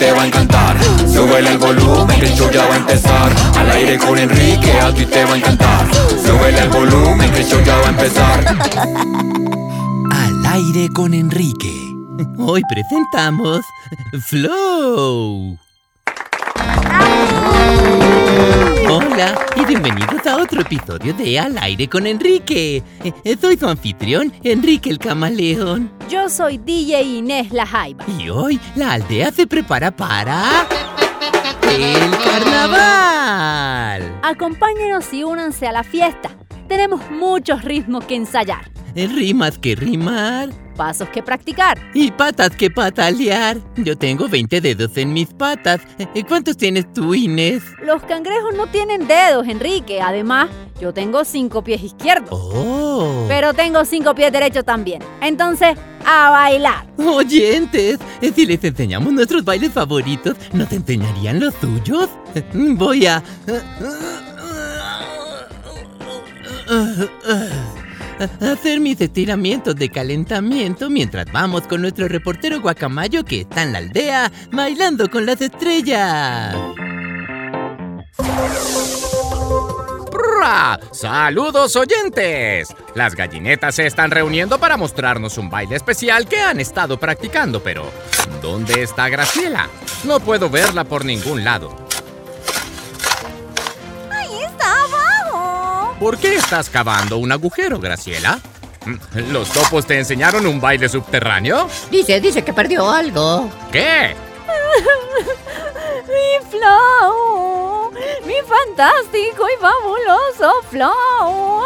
Te va a encantar. Súbele el volumen, que el show ya va a empezar. Al aire con Enrique, a ti te va a encantar. Súbele el volumen, que el show ya va a empezar. Al aire con Enrique. Hoy presentamos Flow. Hola y bienvenidos a otro episodio de Al aire con Enrique. Eh, Soy su anfitrión, Enrique el Camaleón. Yo soy DJ Inés La Jaiba. Y hoy la aldea se prepara para... ¡El carnaval! Acompáñenos y únanse a la fiesta. Tenemos muchos ritmos que ensayar, Rimas que rimar pasos que practicar. y patas que patalear. Yo tengo 20 dedos en mis patas. ¿Cuántos tienes tú, Inés? Los cangrejos no tienen dedos, Enrique. Además, yo tengo cinco pies izquierdos. ¡Oh! Pero tengo cinco pies derechos también. Entonces, a bailar. Oyentes, si les enseñamos nuestros bailes favoritos, ¿nos enseñarían los suyos? Voy a... hacer mis estiramientos de calentamiento mientras vamos con nuestro reportero guacamayo que está en la aldea bailando con las estrellas. ¡Saludos oyentes! Las gallinetas se están reuniendo para mostrarnos un baile especial que han estado practicando, pero ¿dónde está Graciela? No puedo verla por ningún lado. ¿Por qué estás cavando un agujero, Graciela? Mm, ¿Los topos te enseñaron un baile subterráneo? Dice, dice que perdió algo. ¿Qué? Mi flow. Mi fantástico y fabuloso flow.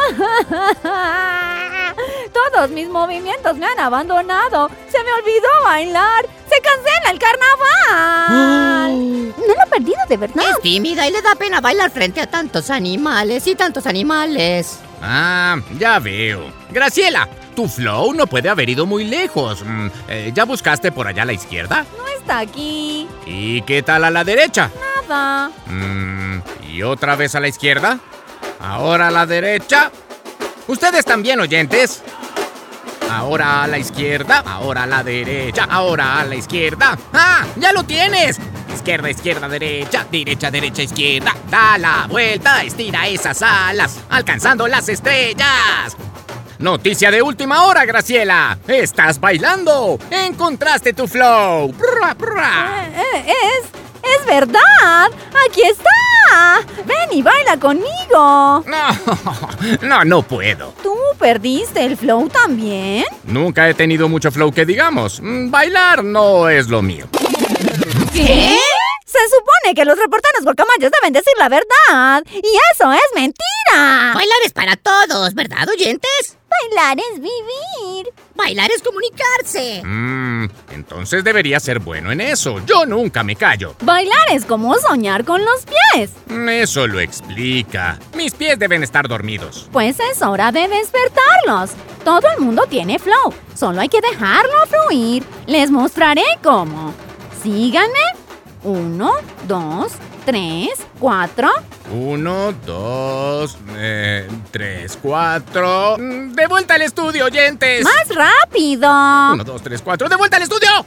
Todos mis movimientos me han abandonado. Se me olvidó bailar. Cancela el carnaval. No lo he perdido de verdad. Es tímida y le da pena bailar frente a tantos animales y tantos animales. Ah, ya veo. Graciela, tu flow no puede haber ido muy lejos. Mm, eh, ¿Ya buscaste por allá a la izquierda? No está aquí. ¿Y qué tal a la derecha? Nada. Mm, ¿Y otra vez a la izquierda? ¿Ahora a la derecha? ¿Ustedes también oyentes? Ahora a la izquierda, ahora a la derecha, ahora a la izquierda. ¡Ah! ¡Ya lo tienes! Izquierda, izquierda, derecha, derecha, derecha, izquierda. Da la vuelta, estira esas alas, alcanzando las estrellas. Noticia de última hora, Graciela. Estás bailando. Encontraste tu flow. Eh, eh, es. Es verdad. Aquí está. Ven y baila conmigo. No, no, no puedo. ¿Tú perdiste el flow también? Nunca he tenido mucho flow que digamos. Mm, Bailar no es lo mío. ¿Qué? Se supone que los reporteros guacamayos deben decir la verdad. Y eso es mentira. Bailar es para todos, ¿verdad, oyentes? Bailar es vivir. Bailar es comunicarse. Mm, entonces debería ser bueno en eso. Yo nunca me callo. Bailar es como soñar con los pies. Mm, Eso lo explica. Mis pies deben estar dormidos. Pues es hora de despertarlos. Todo el mundo tiene flow. Solo hay que dejarlo fluir. Les mostraré cómo. Síganme. Uno, dos, tres, cuatro. Uno, dos, eh, tres, cuatro. Mm, De vuelta al estudio, oyentes. ¡Más rápido! Uno, dos, tres, cuatro. ¡De vuelta al estudio!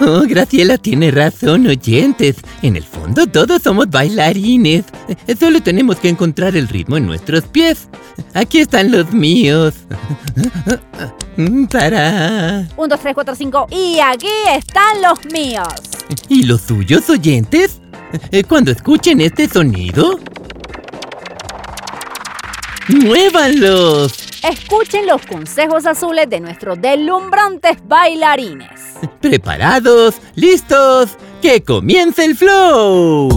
Oh, Graciela tiene razón, oyentes. En el fondo todos somos bailarines. Solo tenemos que encontrar el ritmo en nuestros pies. Aquí están los míos. Para. Un, dos, tres, cuatro, cinco. Y aquí están los míos. ¿Y los suyos, oyentes? Eh, Cuando escuchen este sonido... ¡Muévanlos! Escuchen los consejos azules de nuestros deslumbrantes bailarines. ¿Preparados? ¿Listos? ¡Que comience el flow!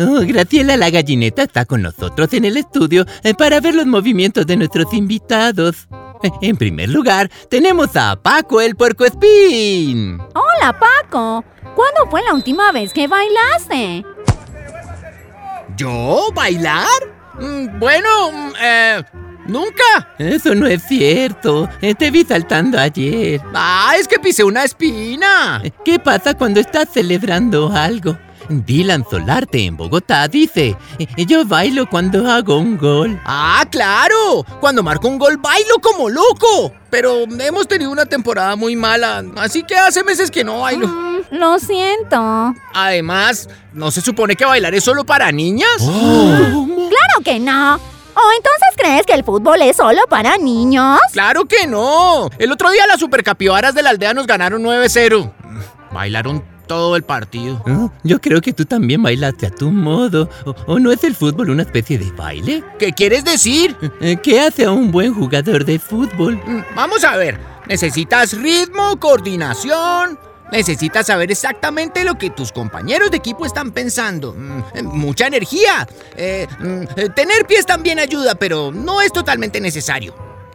Oh, Graciela la gallineta está con nosotros en el estudio eh, para ver los movimientos de nuestros invitados. En primer lugar, tenemos a Paco el puercoespín. Hola, Paco. ¿Cuándo fue la última vez que bailaste? ¿Yo? ¿Bailar? Mm, bueno, mm, eh, nunca. Eso no es cierto. Eh, Te vi saltando ayer. Ah, es que pisé una espina. ¿Qué pasa cuando estás celebrando algo? Dylan Solarte en Bogotá dice, "Eh, yo bailo cuando hago un gol. Ah, claro. Cuando marco un gol bailo como loco. Pero hemos tenido una temporada muy mala, así que hace meses que no bailo. Mm, lo siento. Además, ¿no se supone que bailar es solo para niñas? Claro que no. ¿O entonces crees que el fútbol es solo para niños? ¡Claro que no! El otro día las supercapibaras de la aldea nos ganaron 9-0. Bailaron todo el partido. Oh, Yo creo que tú también bailaste a tu modo. ¿O, o no es el fútbol una especie de baile? ¿Qué quieres decir? Eh, ¿Qué hace a un buen jugador de fútbol? Mm, Vamos a ver. Necesitas ritmo, coordinación. Necesitas saber exactamente lo que tus compañeros de equipo están pensando. Mm, eh, Mucha energía. Eh, mm, eh, tener pies también ayuda, pero no es totalmente necesario.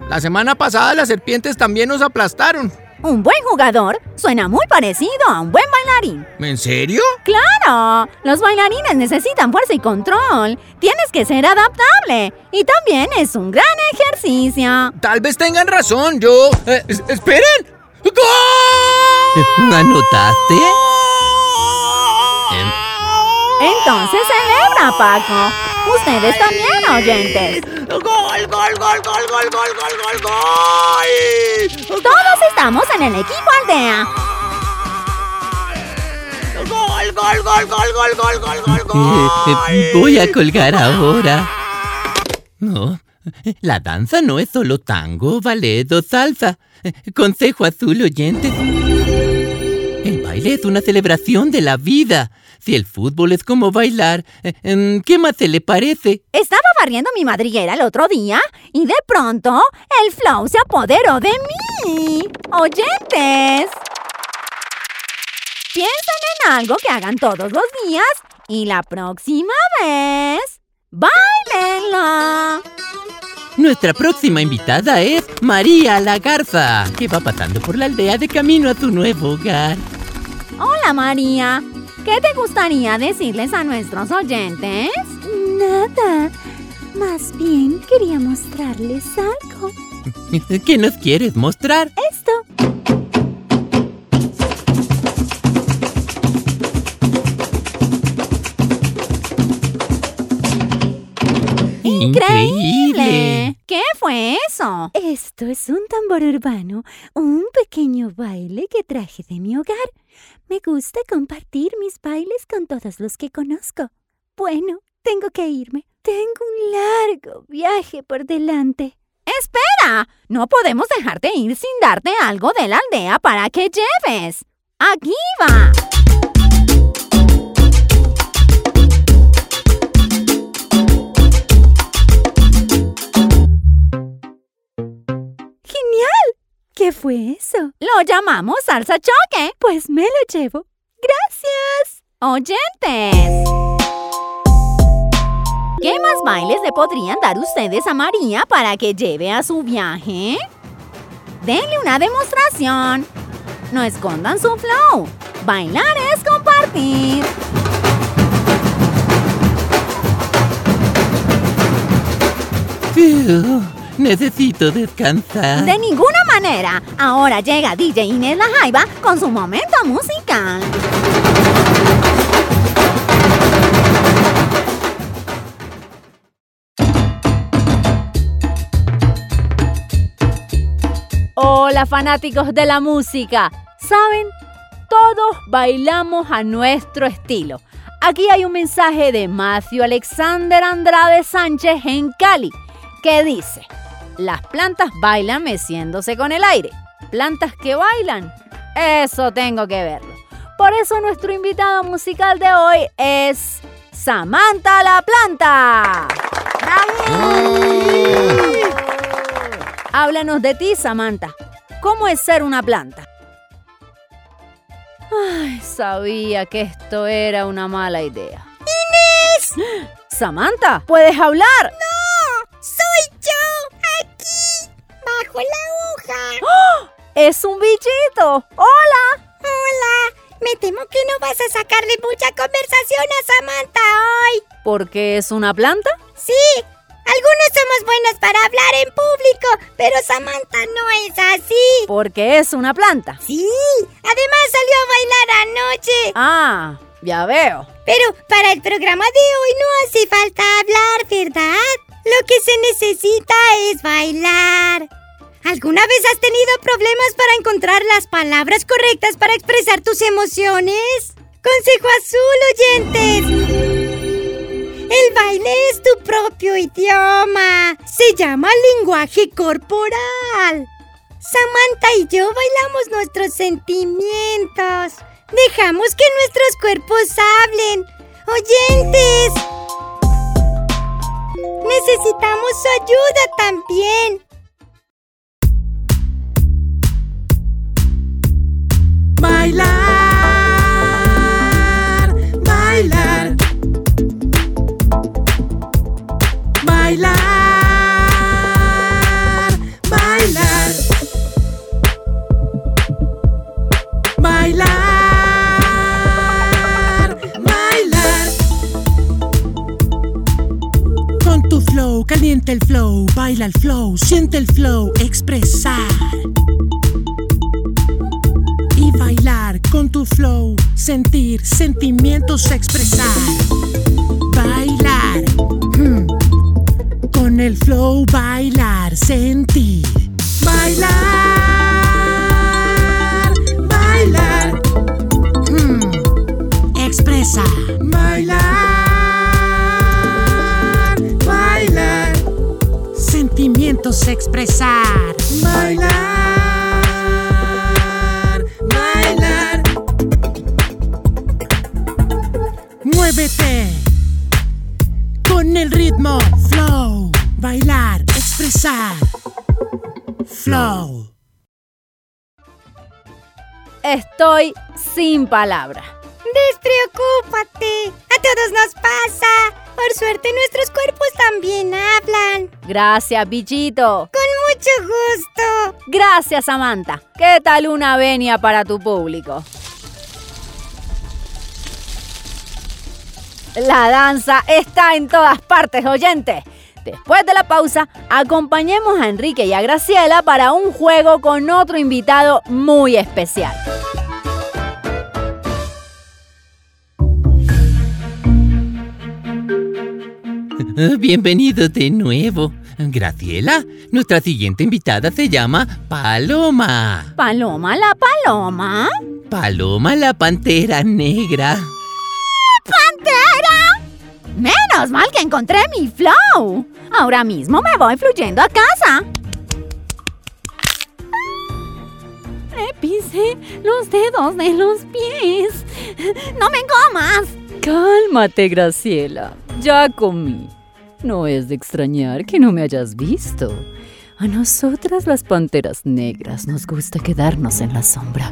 La semana pasada las serpientes también nos aplastaron. Un buen jugador suena muy parecido a un buen bailarín. ¿En serio? ¡Claro! Los bailarines necesitan fuerza y control. Tienes que ser adaptable. Y también es un gran ejercicio. Tal vez tengan razón. Yo... eh, es- ¡Esperen! ¡Gol! ¿Anotaste? Em. Entonces celebra, Paco. Ustedes también, oyentes. ¡Gol, gol, gol, gol, gol, gol, gol, gol, gol! Todos estamos en el equipo aldea. ¡Gol, gol, gol, gol, gol, gol, gol, gol, Eh, eh, gol! voy a colgar ahora. No, la danza no es solo tango, ballet o salsa. Eh, Consejo azul, oyentes. El baile es una celebración de la vida. Si el fútbol es como bailar, eh, em, ¿qué más se le parece? Estaba barriendo mi madriguera el otro día y de pronto el flow se apoderó de mí. Oyentes. Piensen en algo que hagan todos los días y la próxima vez, bailenla. Nuestra próxima invitada es María la Garza, que va pasando por la aldea de camino a su nuevo hogar. Hola María, ¿qué te gustaría decirles a nuestros oyentes? Nada. Más bien quería mostrarles algo. ¿Qué nos quieres mostrar? Esto. Increíble. ¿Qué fue eso? Esto es un tambor urbano, un pequeño baile que traje de mi hogar. Me gusta compartir mis bailes con todos los que conozco. Bueno, tengo que irme. Tengo un largo viaje por delante. Espera, no podemos dejarte ir sin darte algo de la aldea para que lleves. Aquí va. ¿Qué fue eso? Lo llamamos salsa choque. Pues me lo llevo. Gracias. Oyentes. ¿Qué más bailes le podrían dar ustedes a María para que lleve a su viaje? Denle una demostración. No escondan su flow. Bailar es compartir. Fiu, necesito descansar. De ninguna manera. Ahora llega DJ Inés La Jaiba con su momento musical. Hola fanáticos de la música. ¿Saben? Todos bailamos a nuestro estilo. Aquí hay un mensaje de Matthew Alexander Andrade Sánchez en Cali que dice, las plantas bailan meciéndose con el aire. Plantas que bailan, eso tengo que verlo. Por eso nuestro invitado musical de hoy es Samantha la Planta. Háblanos de ti, Samantha. ¿Cómo es ser una planta? Ay, sabía que esto era una mala idea. Samantha, ¿puedes hablar? ¡Soy ¡Bajo la hoja! ¡Es un bichito! ¡Hola! Hola. Me temo que no vas a sacarle mucha conversación a Samantha hoy. ¿Por qué es una planta? Sí, algunos somos buenos para hablar en público, pero Samantha no es así. Porque es una planta. Sí, además salió a bailar anoche. Ah, ya veo. Pero para el programa de hoy no hace falta hablar, ¿verdad? Lo que se necesita es bailar. ¿Alguna vez has tenido problemas para encontrar las palabras correctas para expresar tus emociones? Consejo azul, oyentes. El baile es tu propio idioma. Se llama lenguaje corporal. Samantha y yo bailamos nuestros sentimientos. Dejamos que nuestros cuerpos hablen. Oyentes. Necesitamos su ayuda también. Bailar, bailar. Bailar, bailar. Bailar, bailar. Con tu flow, calienta el flow, baila el flow, siente el flow, expresar bailar con tu flow, sentir sentimientos, expresar, bailar, hmm. con el flow, bailar, sentir, bailar, bailar, hmm. expresa, bailar, bailar, sentimientos, expresar, bailar, Muévete con el ritmo, flow, bailar, expresar, flow. Estoy sin palabra. Despreocúpate. A todos nos pasa. Por suerte nuestros cuerpos también hablan. Gracias, bichito. Con mucho gusto. Gracias, Samantha. ¿Qué tal una venia para tu público? La danza está en todas partes, oyentes. Después de la pausa, acompañemos a Enrique y a Graciela para un juego con otro invitado muy especial. Eh, Bienvenido de nuevo. Graciela, nuestra siguiente invitada se llama Paloma. Paloma la paloma. Paloma la pantera negra. Menos mal que encontré mi flow. Ahora mismo me voy fluyendo a casa. Me pisé los dedos de los pies. No me comas. Cálmate, Graciela. Ya comí. No es de extrañar que no me hayas visto. A nosotras las panteras negras nos gusta quedarnos en la sombra.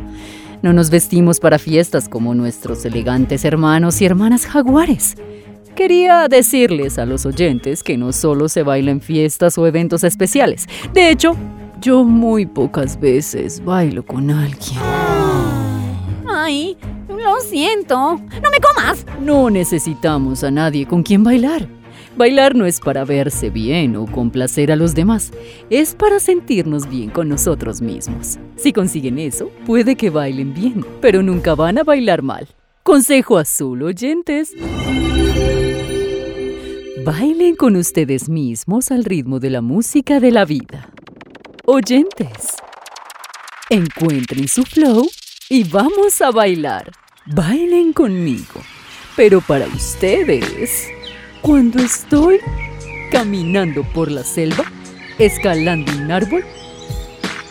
No nos vestimos para fiestas como nuestros elegantes hermanos y hermanas jaguares. Quería decirles a los oyentes que no solo se baila en fiestas o eventos especiales. De hecho, yo muy pocas veces bailo con alguien. Ay, lo siento. No me comas. No necesitamos a nadie con quien bailar. Bailar no es para verse bien o complacer a los demás, es para sentirnos bien con nosotros mismos. Si consiguen eso, puede que bailen bien, pero nunca van a bailar mal. Consejo azul, oyentes. Bailen con ustedes mismos al ritmo de la música de la vida. Oyentes, encuentren su flow y vamos a bailar. Bailen conmigo. Pero para ustedes, cuando estoy caminando por la selva, escalando un árbol,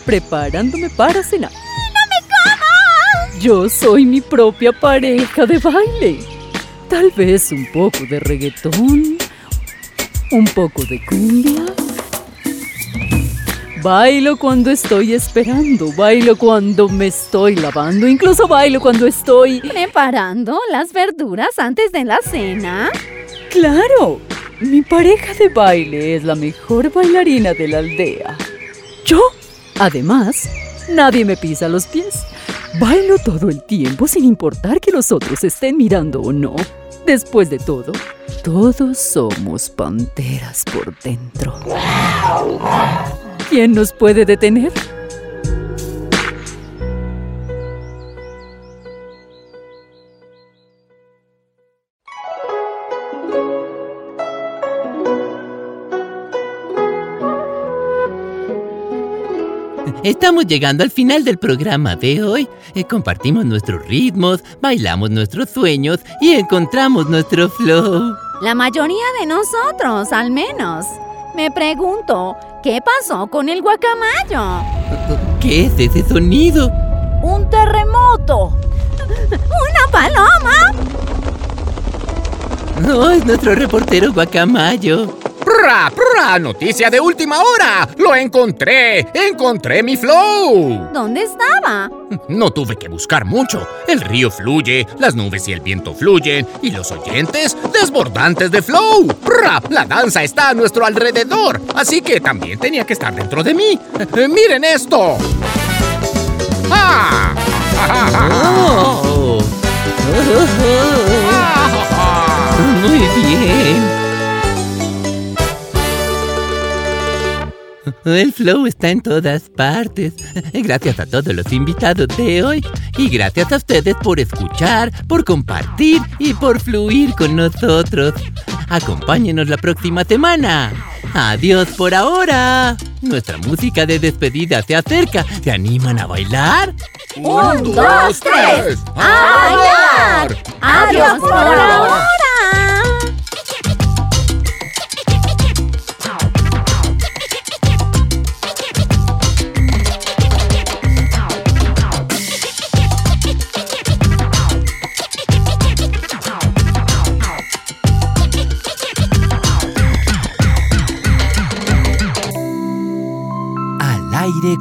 preparándome para cenar. Yo soy mi propia pareja de baile. Tal vez un poco de reggaetón, un poco de cumbia. Bailo cuando estoy esperando, bailo cuando me estoy lavando, incluso bailo cuando estoy... Preparando las verduras antes de la cena. Claro, mi pareja de baile es la mejor bailarina de la aldea. Yo, además, nadie me pisa los pies. Bailo todo el tiempo sin importar que los otros estén mirando o no. Después de todo, todos somos panteras por dentro. ¿Quién nos puede detener? Estamos llegando al final del programa de hoy. Eh, compartimos nuestros ritmos, bailamos nuestros sueños y encontramos nuestro flow. La mayoría de nosotros, al menos. Me pregunto, ¿qué pasó con el guacamayo? ¿Qué es ese sonido? ¡Un terremoto! ¡Una paloma! No, es nuestro reportero Guacamayo. ¡Prra, prra! ¡Noticia de última hora! ¡Lo encontré! ¡Encontré mi flow! ¿Dónde estaba? No tuve que buscar mucho. El río fluye, las nubes y el viento fluyen, y los oyentes desbordantes de flow. ¡Prra! La danza está a nuestro alrededor, así que también tenía que estar dentro de mí. Eh, ¡Miren esto! ¡Ah! Oh. Muy bien. El flow está en todas partes. Gracias a todos los invitados de hoy y gracias a ustedes por escuchar, por compartir y por fluir con nosotros. Acompáñenos la próxima semana. Adiós por ahora. Nuestra música de despedida se acerca. ¿Se animan a bailar? ¡Un, dos, tres! ¡A bailar! ¡Adiós por ahora!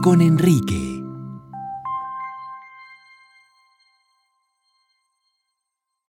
Con Enrique.